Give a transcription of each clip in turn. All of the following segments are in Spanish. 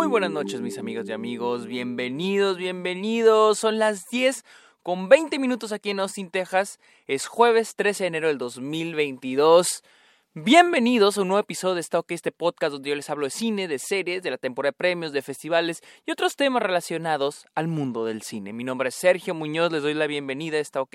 Muy buenas noches mis amigos y amigos, bienvenidos, bienvenidos. Son las 10 con 20 minutos aquí en Austin, Texas. Es jueves 13 de enero del 2022. Bienvenidos a un nuevo episodio de Stock, este podcast donde yo les hablo de cine, de series, de la temporada de premios, de festivales y otros temas relacionados al mundo del cine. Mi nombre es Sergio Muñoz, les doy la bienvenida a Está OK.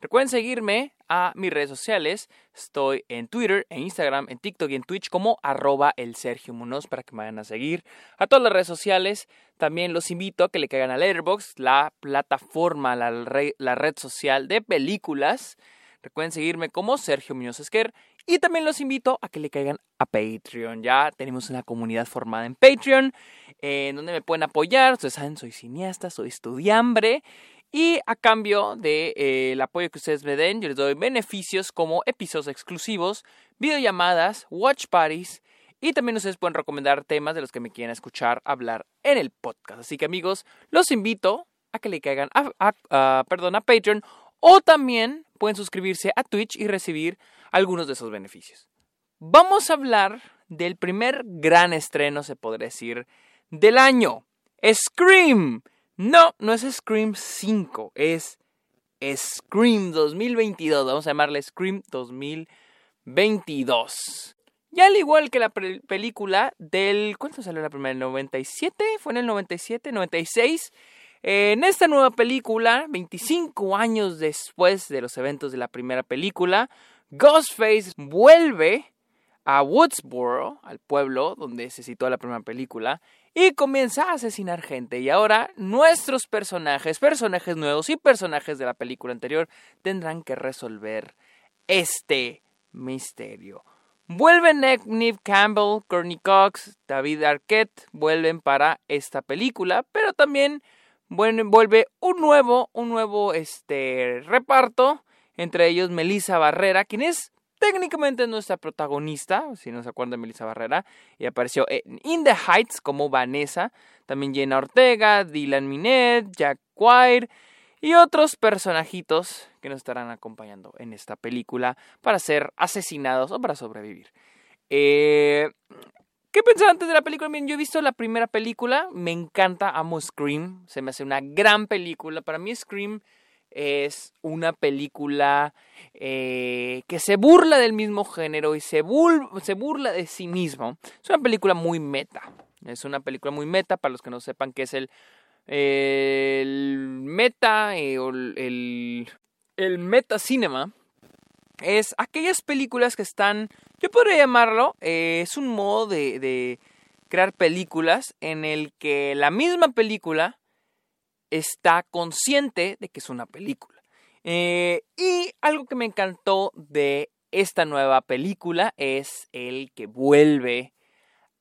Recuerden seguirme a mis redes sociales. Estoy en Twitter, en Instagram, en TikTok y en Twitch como arroba el Sergio Muñoz para que me vayan a seguir. A todas las redes sociales. También los invito a que le caigan a Letterboxd, la plataforma, la, la red social de películas. Recuerden seguirme como Sergio Muñoz Esquer. Y también los invito a que le caigan a Patreon. Ya tenemos una comunidad formada en Patreon, en donde me pueden apoyar. Ustedes saben, soy cineasta, soy estudiambre. Y a cambio del de, eh, apoyo que ustedes me den, yo les doy beneficios como episodios exclusivos, videollamadas, watch parties y también ustedes pueden recomendar temas de los que me quieran escuchar hablar en el podcast. Así que amigos, los invito a que le caigan a, perdón, a Patreon o también pueden suscribirse a Twitch y recibir algunos de esos beneficios. Vamos a hablar del primer gran estreno, se podría decir, del año. Scream. No, no es Scream 5, es Scream 2022. Vamos a llamarle Scream 2022. Y al igual que la película del... ¿Cuánto salió la primera? ¿El 97? ¿Fue en el 97? ¿96? En esta nueva película, 25 años después de los eventos de la primera película, Ghostface vuelve a Woodsboro, al pueblo donde se citó la primera película, y comienza a asesinar gente. Y ahora nuestros personajes, personajes nuevos y personajes de la película anterior tendrán que resolver este misterio. Vuelven Neve Campbell, Courtney Cox, David Arquette, vuelven para esta película, pero también vuelve un nuevo, un nuevo este, reparto, entre ellos Melissa Barrera, quien es técnicamente nuestra protagonista, si no se acuerdan Melissa Barrera, y apareció en In the Heights como Vanessa, también Jenna Ortega, Dylan Minet, Jack White y otros personajitos que nos estarán acompañando en esta película para ser asesinados o para sobrevivir. Eh, ¿Qué pensaba antes de la película? Bien, yo he visto la primera película, me encanta, amo Scream, se me hace una gran película. Para mí Scream es una película eh, que se burla del mismo género y se, se burla de sí mismo. Es una película muy meta. Es una película muy meta, para los que no sepan qué es el, el meta eh, o el, el meta cinema. Es aquellas películas que están, yo podría llamarlo, eh, es un modo de, de crear películas en el que la misma película está consciente de que es una película. Eh, y algo que me encantó de esta nueva película es el que vuelve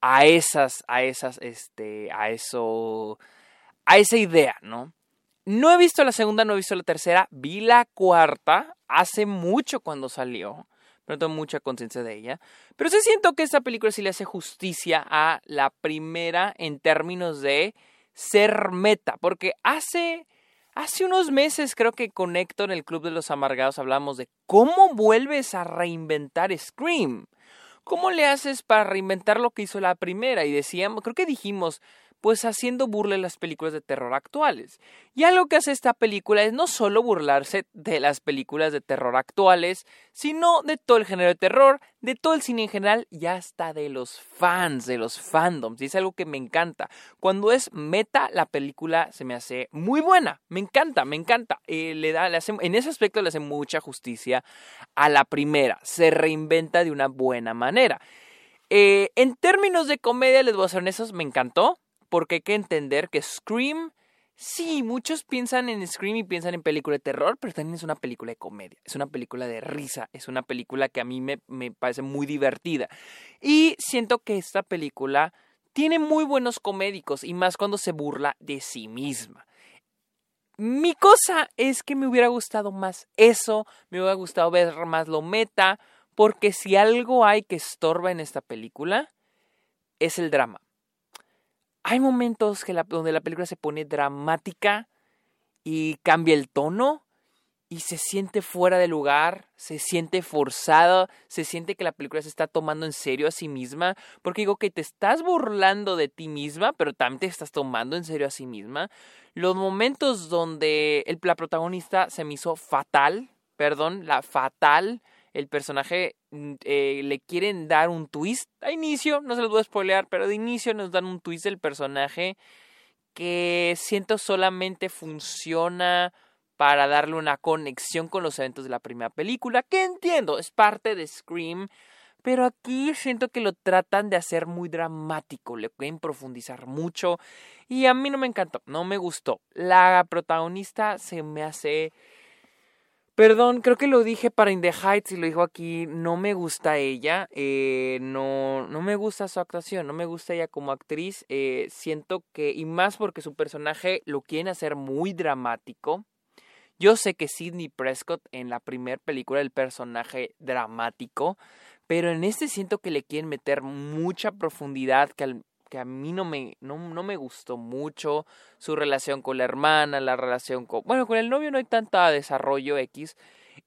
a esas, a esas, este, a eso, a esa idea, ¿no? No he visto la segunda, no he visto la tercera, vi la cuarta hace mucho cuando salió, pero no tengo mucha conciencia de ella. Pero sí siento que esta película sí le hace justicia a la primera en términos de ser meta, porque hace, hace unos meses creo que con Héctor en el Club de los Amargados hablamos de cómo vuelves a reinventar Scream. ¿Cómo le haces para reinventar lo que hizo la primera? Y decíamos, creo que dijimos, pues haciendo burla de las películas de terror actuales. Y algo que hace esta película es no solo burlarse de las películas de terror actuales, sino de todo el género de terror, de todo el cine en general y hasta de los fans, de los fandoms. Y es algo que me encanta. Cuando es meta, la película se me hace muy buena. Me encanta, me encanta. Eh, le da, le en ese aspecto le hace mucha justicia a la primera. Se reinventa de una buena manera. Eh, en términos de comedia, les voy a ser honestos, me encantó porque hay que entender que Scream, sí, muchos piensan en Scream y piensan en película de terror, pero también es una película de comedia, es una película de risa, es una película que a mí me, me parece muy divertida. Y siento que esta película tiene muy buenos comédicos y más cuando se burla de sí misma. Mi cosa es que me hubiera gustado más eso, me hubiera gustado ver más lo meta, porque si algo hay que estorba en esta película, es el drama hay momentos donde la película se pone dramática y cambia el tono y se siente fuera de lugar, se siente forzado, se siente que la película se está tomando en serio a sí misma, porque digo que te estás burlando de ti misma, pero también te estás tomando en serio a sí misma. Los momentos donde el, la protagonista se me hizo fatal, perdón, la fatal, el personaje mm, eh, le quieren dar un twist a inicio, no se los voy a spoilear, pero de inicio nos dan un twist del personaje que siento solamente funciona para darle una conexión con los eventos de la primera película, que entiendo, es parte de Scream, pero aquí siento que lo tratan de hacer muy dramático, le pueden profundizar mucho y a mí no me encantó, no me gustó. La protagonista se me hace... Perdón, creo que lo dije para In the Heights y lo dijo aquí, no me gusta ella, eh, no, no me gusta su actuación, no me gusta ella como actriz, eh, siento que, y más porque su personaje lo quieren hacer muy dramático, yo sé que Sidney Prescott en la primera película el personaje dramático, pero en este siento que le quieren meter mucha profundidad que, que a mí no me, no, no, me gustó mucho. Su relación con la hermana, la relación con... Bueno, con el novio no hay tanta desarrollo X.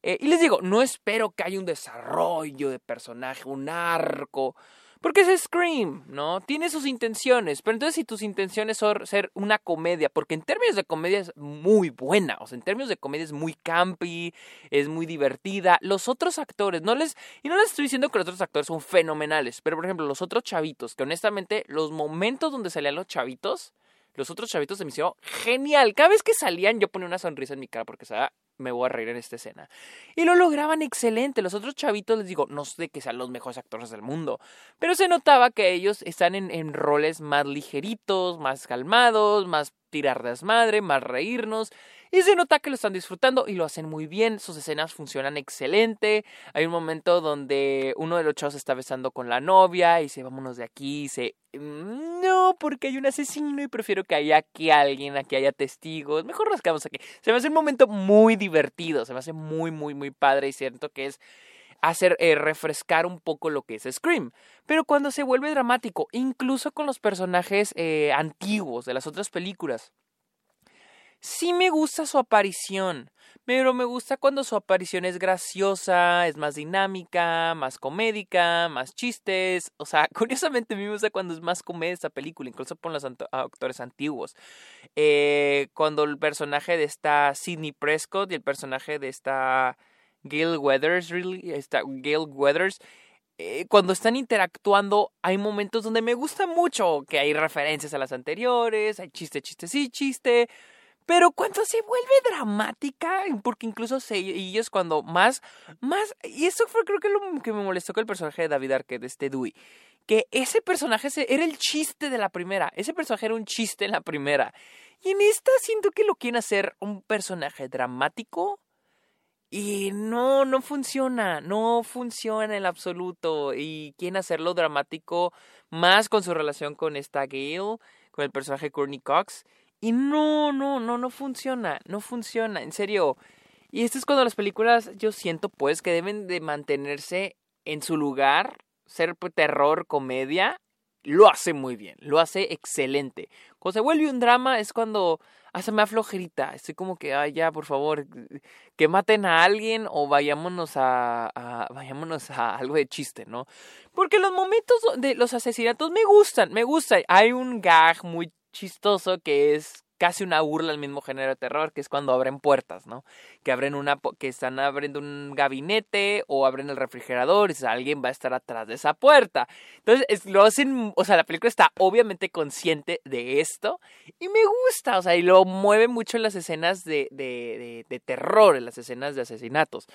Eh, y les digo, no espero que haya un desarrollo de personaje, un arco. Porque es Scream, ¿no? Tiene sus intenciones, pero entonces si tus intenciones son ser una comedia, porque en términos de comedia es muy buena, o sea, en términos de comedia es muy campy, es muy divertida. Los otros actores, no les, y no les estoy diciendo que los otros actores son fenomenales, pero por ejemplo, los otros chavitos, que honestamente, los momentos donde salían los chavitos, los otros chavitos se me hicieron genial. Cada vez que salían yo ponía una sonrisa en mi cara porque se me voy a reír en esta escena. Y lo lograban excelente. Los otros chavitos, les digo, no sé que sean los mejores actores del mundo, pero se notaba que ellos están en, en roles más ligeritos, más calmados, más tirar desmadre, más reírnos. Y se nota que lo están disfrutando y lo hacen muy bien. Sus escenas funcionan excelente. Hay un momento donde uno de los chavos está besando con la novia y dice, vámonos de aquí. Y dice, mm, no, porque hay un asesino y prefiero que haya aquí alguien, aquí haya testigos. Mejor quedamos aquí. Se me hace un momento muy divertido. Se me hace muy, muy, muy padre y siento que es hacer eh, refrescar un poco lo que es Scream. Pero cuando se vuelve dramático, incluso con los personajes eh, antiguos de las otras películas, Sí me gusta su aparición, pero me gusta cuando su aparición es graciosa, es más dinámica, más comédica, más chistes. O sea, curiosamente a mí me gusta cuando es más comedia esta película, incluso por los actores antiguos. Eh, cuando el personaje de esta Sidney Prescott y el personaje de esta Gail Weathers, really, esta Gail Weathers, eh, cuando están interactuando, hay momentos donde me gusta mucho que hay referencias a las anteriores, hay chiste, chiste, sí, chiste. Pero cuando se vuelve dramática, porque incluso se, es cuando más, más, y eso fue creo que lo que me molestó con el personaje de David Arquette, este Dewey, que ese personaje era el chiste de la primera, ese personaje era un chiste en la primera, y en esta siento que lo quieren hacer un personaje dramático, y no, no funciona, no funciona en absoluto, y quieren hacerlo dramático más con su relación con esta Gail, con el personaje Courtney Cox, y no, no, no, no funciona, no funciona, en serio. Y esto es cuando las películas, yo siento pues que deben de mantenerse en su lugar, ser terror, comedia, lo hace muy bien, lo hace excelente. Cuando se vuelve un drama es cuando hace me flojerita, estoy como que, ay, ya, por favor, que maten a alguien o vayámonos a, vayámonos a algo de chiste, ¿no? Porque los momentos de los asesinatos me gustan, me gusta. Hay un gag muy chistoso que es casi una burla al mismo género de terror, que es cuando abren puertas, ¿no? Que abren una, que están abriendo un gabinete o abren el refrigerador y alguien va a estar atrás de esa puerta. Entonces, lo hacen, o sea, la película está obviamente consciente de esto y me gusta, o sea, y lo mueve mucho en las escenas de, de, de terror, en las escenas de asesinatos.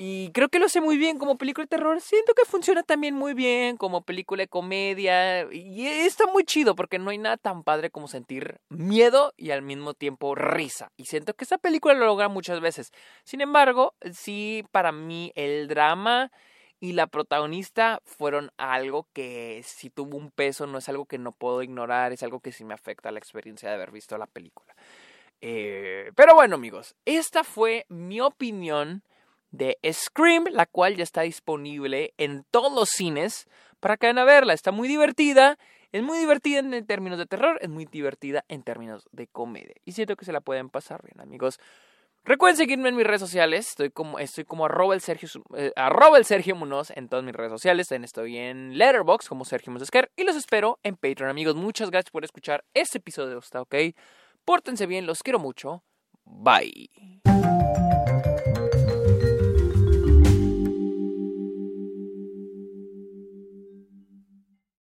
Y creo que lo hace muy bien como película de terror. Siento que funciona también muy bien como película de comedia. Y está muy chido porque no hay nada tan padre como sentir miedo y al mismo tiempo risa. Y siento que esta película lo logra muchas veces. Sin embargo, sí, para mí el drama y la protagonista fueron algo que si tuvo un peso, no es algo que no puedo ignorar, es algo que sí me afecta la experiencia de haber visto la película. Eh, pero bueno, amigos, esta fue mi opinión de Scream, la cual ya está disponible en todos los cines para que vayan a verla. Está muy divertida, es muy divertida en términos de terror, es muy divertida en términos de comedia. Y siento que se la pueden pasar bien, amigos. Recuerden seguirme en mis redes sociales. Estoy como, estoy como arroba el Sergio, eh, arroba el Sergio Munoz en todas mis redes sociales. También estoy en Letterboxd como Sergio Munosquer. Y los espero en Patreon, amigos. Muchas gracias por escuchar este episodio. ¿Está ok? Pórtense bien, los quiero mucho. Bye.